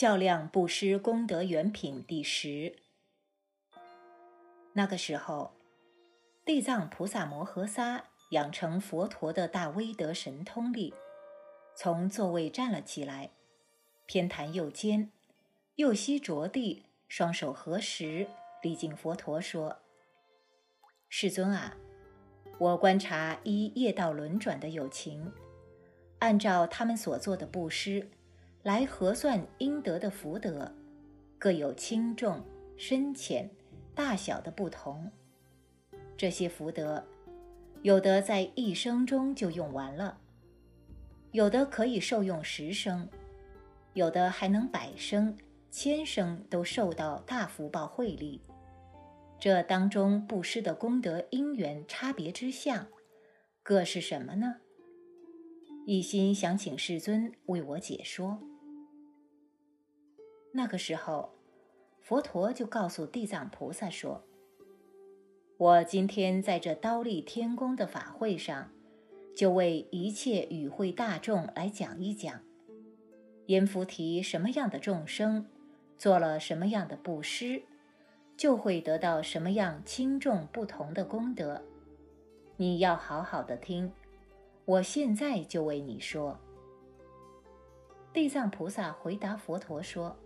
较量布施功德原品第十。那个时候，地藏菩萨摩诃萨养成佛陀的大威德神通力，从座位站了起来，偏袒右肩，右膝着地，双手合十，礼敬佛陀说：“世尊啊，我观察依业道轮转的有情，按照他们所做的布施。”来核算应得的福德，各有轻重、深浅、大小的不同。这些福德，有的在一生中就用完了，有的可以受用十生，有的还能百生、千生都受到大福报惠利。这当中布施的功德因缘差别之相，各是什么呢？一心想请世尊为我解说。那个时候，佛陀就告诉地藏菩萨说：“我今天在这刀立天宫的法会上，就为一切与会大众来讲一讲，阎浮提什么样的众生，做了什么样的布施，就会得到什么样轻重不同的功德。你要好好的听，我现在就为你说。”地藏菩萨回答佛陀说。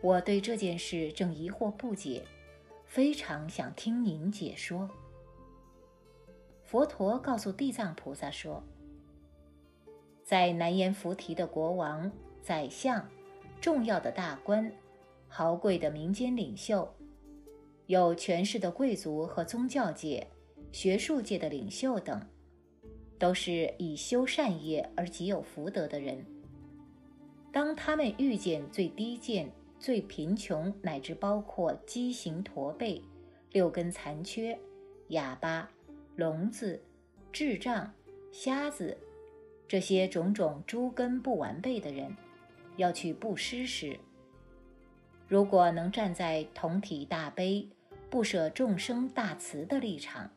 我对这件事正疑惑不解，非常想听您解说。佛陀告诉地藏菩萨说：“在南阎浮提的国王、宰相、重要的大官、豪贵的民间领袖、有权势的贵族和宗教界、学术界的领袖等，都是以修善业而极有福德的人。当他们遇见最低贱，最贫穷乃至包括畸形驼背、六根残缺、哑巴、聋子、智障、瞎子这些种种诸根不完备的人，要去布施时，如果能站在同体大悲、不舍众生大慈的立场，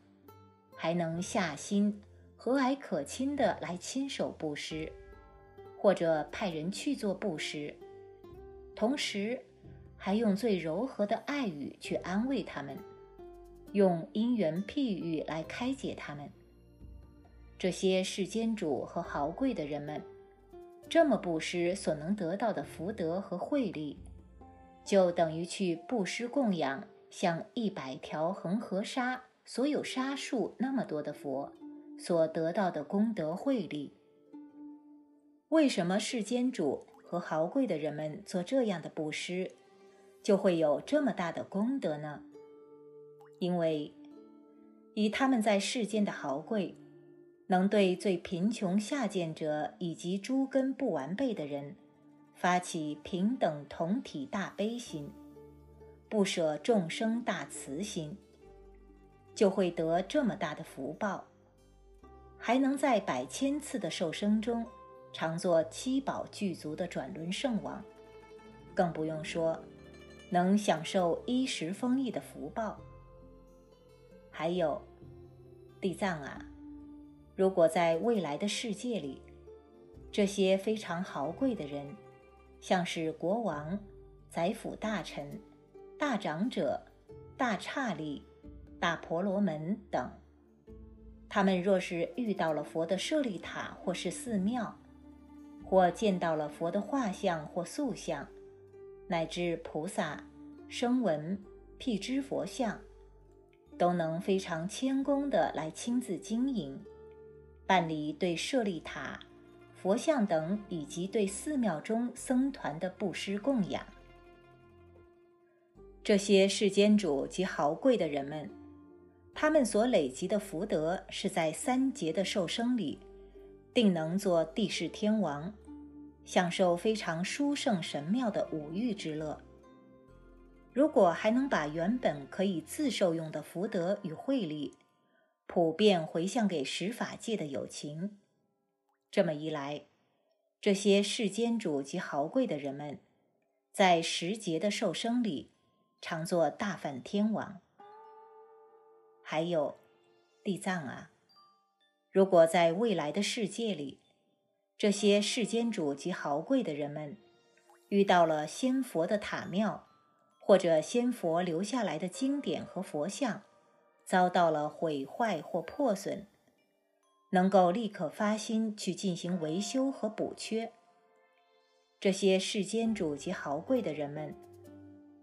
还能下心和蔼可亲的来亲手布施，或者派人去做布施。同时，还用最柔和的爱语去安慰他们，用因缘譬喻来开解他们。这些世间主和豪贵的人们，这么布施所能得到的福德和慧力，就等于去布施供养像一百条恒河沙所有沙数那么多的佛所得到的功德惠利。为什么世间主？和豪贵的人们做这样的布施，就会有这么大的功德呢？因为以他们在世间的豪贵，能对最贫穷下贱者以及诸根不完备的人，发起平等同体大悲心，不舍众生大慈心，就会得这么大的福报，还能在百千次的受生中。常做七宝具足的转轮圣王，更不用说能享受衣食丰溢的福报。还有地藏啊，如果在未来的世界里，这些非常豪贵的人，像是国王、宰辅大臣、大长者、大刹利、大婆罗门等，他们若是遇到了佛的舍利塔或是寺庙，或见到了佛的画像或塑像，乃至菩萨、声闻、辟支佛像，都能非常谦恭地来亲自经营，办理对舍利塔、佛像等以及对寺庙中僧团的布施供养。这些世间主及豪贵的人们，他们所累积的福德，是在三劫的受生里，定能做地势天王。享受非常殊胜神妙的五欲之乐。如果还能把原本可以自受用的福德与慧力，普遍回向给十法界的有情，这么一来，这些世间主及豪贵的人们，在十劫的受生里，常做大梵天王。还有地藏啊，如果在未来的世界里，这些世间主及豪贵的人们，遇到了仙佛的塔庙，或者仙佛留下来的经典和佛像，遭到了毁坏或破损，能够立刻发心去进行维修和补缺。这些世间主及豪贵的人们，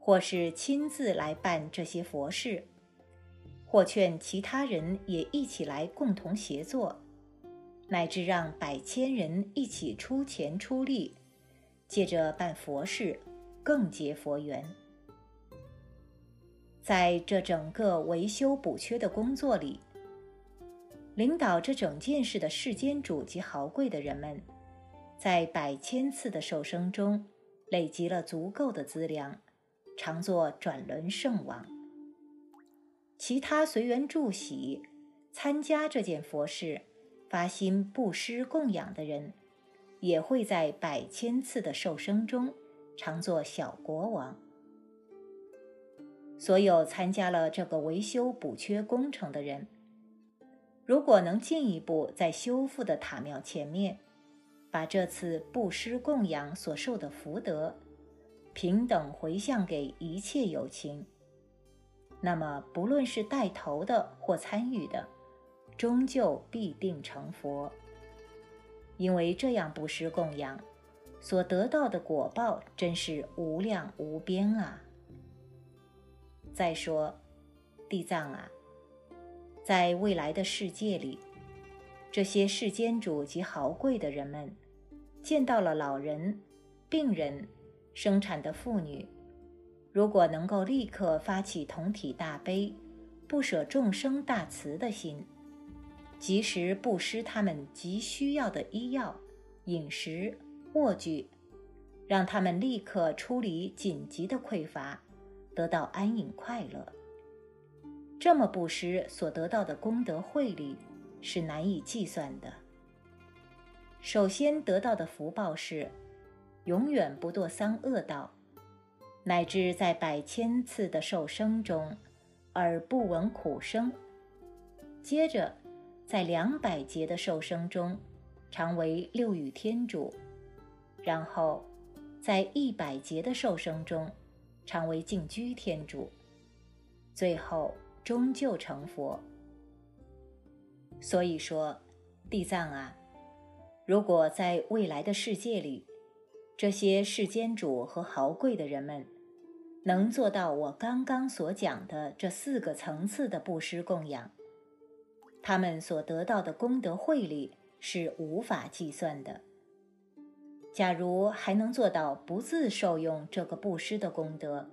或是亲自来办这些佛事，或劝其他人也一起来共同协作，乃至让百千人一起出钱出力，借着办佛事，更结佛缘。在这整个维修补缺的工作里，领导这整件事的世间主及豪贵的人们。在百千次的受生中，累积了足够的资粮，常作转轮圣王。其他随缘助喜、参加这件佛事、发心布施供养的人，也会在百千次的受生中，常做小国王。所有参加了这个维修补缺工程的人，如果能进一步在修复的塔庙前面。把这次布施供养所受的福德，平等回向给一切有情，那么不论是带头的或参与的，终究必定成佛。因为这样布施供养所得到的果报，真是无量无边啊！再说，地藏啊，在未来的世界里。这些世间主及豪贵的人们，见到了老人、病人、生产的妇女，如果能够立刻发起同体大悲、不舍众生大慈的心，及时布施他们急需要的医药、饮食、卧具，让他们立刻处理紧急的匮乏，得到安隐快乐。这么布施所得到的功德慧力。是难以计算的。首先得到的福报是，永远不堕三恶道，乃至在百千次的受生中，而不闻苦声；接着，在两百劫的受生中，常为六欲天主；然后，在一百劫的受生中，常为净居天主；最后，终究成佛。所以说，地藏啊，如果在未来的世界里，这些世间主和豪贵的人们能做到我刚刚所讲的这四个层次的布施供养，他们所得到的功德慧力是无法计算的。假如还能做到不自受用这个布施的功德，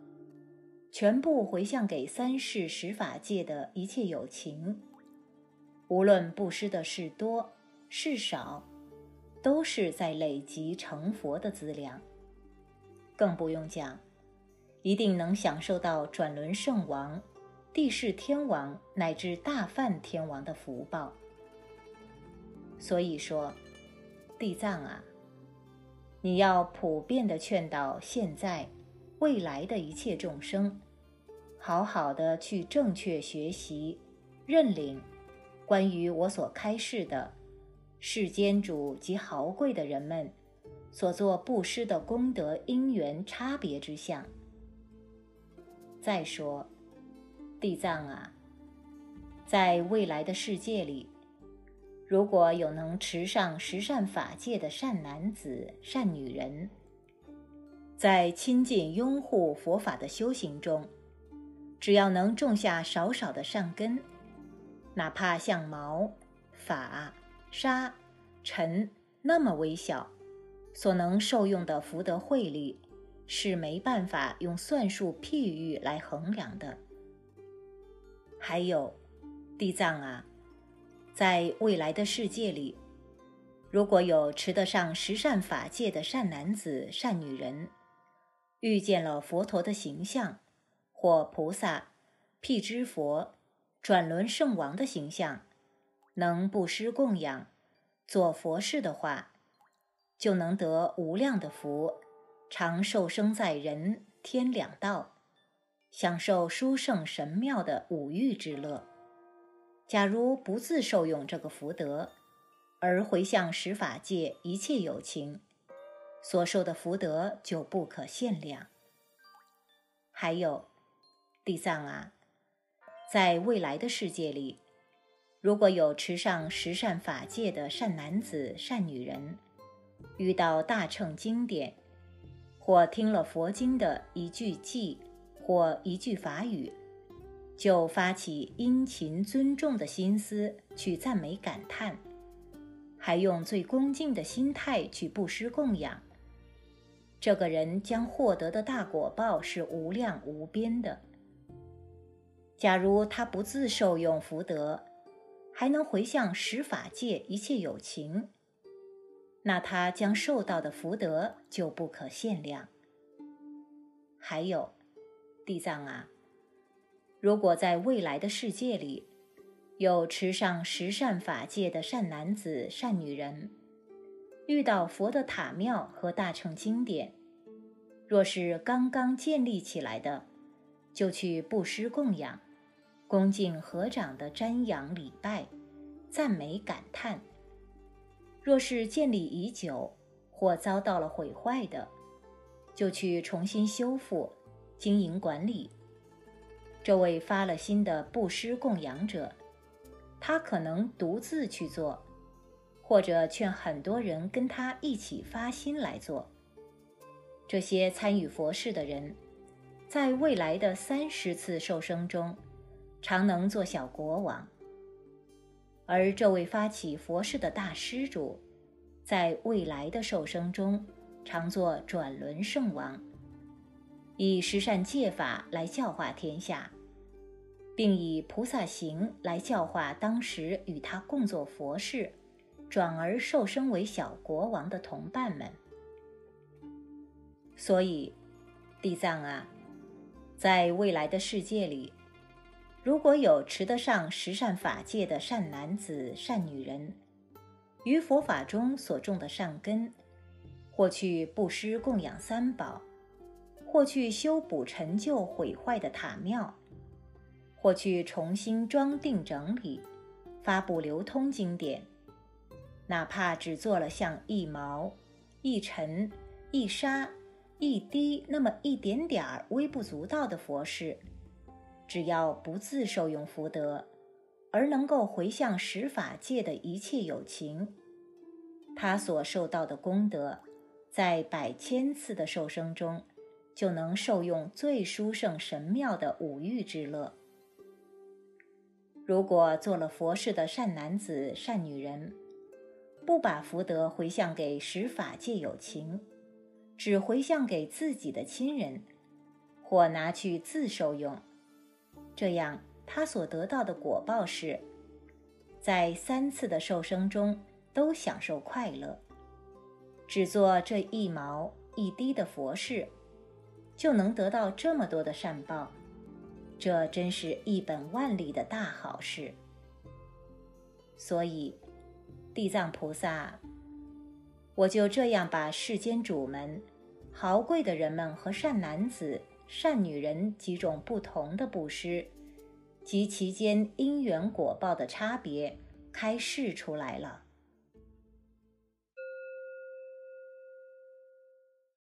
全部回向给三世十法界的一切有情。无论布施的是多是少，都是在累积成佛的资粮。更不用讲，一定能享受到转轮圣王、地势天王乃至大梵天王的福报。所以说，地藏啊，你要普遍的劝导现在、未来的一切众生，好好的去正确学习、认领。关于我所开示的世间主及豪贵的人们所做布施的功德因缘差别之相。再说，地藏啊，在未来的世界里，如果有能持上十善法界的善男子、善女人，在亲近拥护佛法的修行中，只要能种下少少的善根。哪怕像毛、发、沙、尘那么微小，所能受用的福德慧力，是没办法用算术譬喻来衡量的。还有，地藏啊，在未来的世界里，如果有持得上十善法界的善男子、善女人，遇见了佛陀的形象，或菩萨、辟支佛。转轮圣王的形象，能布施供养、做佛事的话，就能得无量的福，常受生在人天两道，享受殊胜神妙的五欲之乐。假如不自受用这个福德，而回向十法界一切有情，所受的福德就不可限量。还有，地藏啊，在未来的世界里，如果有持上十善法界的善男子、善女人，遇到大乘经典，或听了佛经的一句偈或一句法语，就发起殷勤尊重的心思去赞美感叹，还用最恭敬的心态去布施供养。这个人将获得的大果报是无量无边的。假如他不自受用福德，还能回向十法界一切有情，那他将受到的福德就不可限量。还有，地藏啊，如果在未来的世界里，有持上十善法界的善男子、善女人，遇到佛的塔庙和大乘经典，若是刚刚建立起来的，就去布施供养，恭敬合掌的瞻仰礼拜，赞美感叹；若是建立已久或遭到了毁坏的，就去重新修复、经营管理。这位发了心的布施供养者，他可能独自去做。或者劝很多人跟他一起发心来做。这些参与佛事的人，在未来的三十次受生中，常能做小国王；而这位发起佛事的大施主，在未来的受生中，常做转轮圣王，以十善戒法来教化天下，并以菩萨行来教化当时与他共做佛事。转而受生为小国王的同伴们，所以，地藏啊，在未来的世界里，如果有持得上十善法界的善男子、善女人，于佛法中所种的善根，或去布施供养三宝，或去修补陈旧毁坏的塔庙，或去重新装订整理、发布流通经典。哪怕只做了像一毛、一尘、一沙、一滴那么一点点儿微不足道的佛事，只要不自受用福德，而能够回向十法界的一切有情，他所受到的功德，在百千次的受生中，就能受用最殊胜神妙的五欲之乐。如果做了佛事的善男子、善女人，不把福德回向给十法界有情，只回向给自己的亲人，或拿去自受用，这样他所得到的果报是，在三次的受生中都享受快乐。只做这一毛一滴的佛事，就能得到这么多的善报，这真是一本万利的大好事。所以。地藏菩萨，我就这样把世间主们、豪贵的人们和善男子、善女人几种不同的布施及其间因缘果报的差别开示出来了。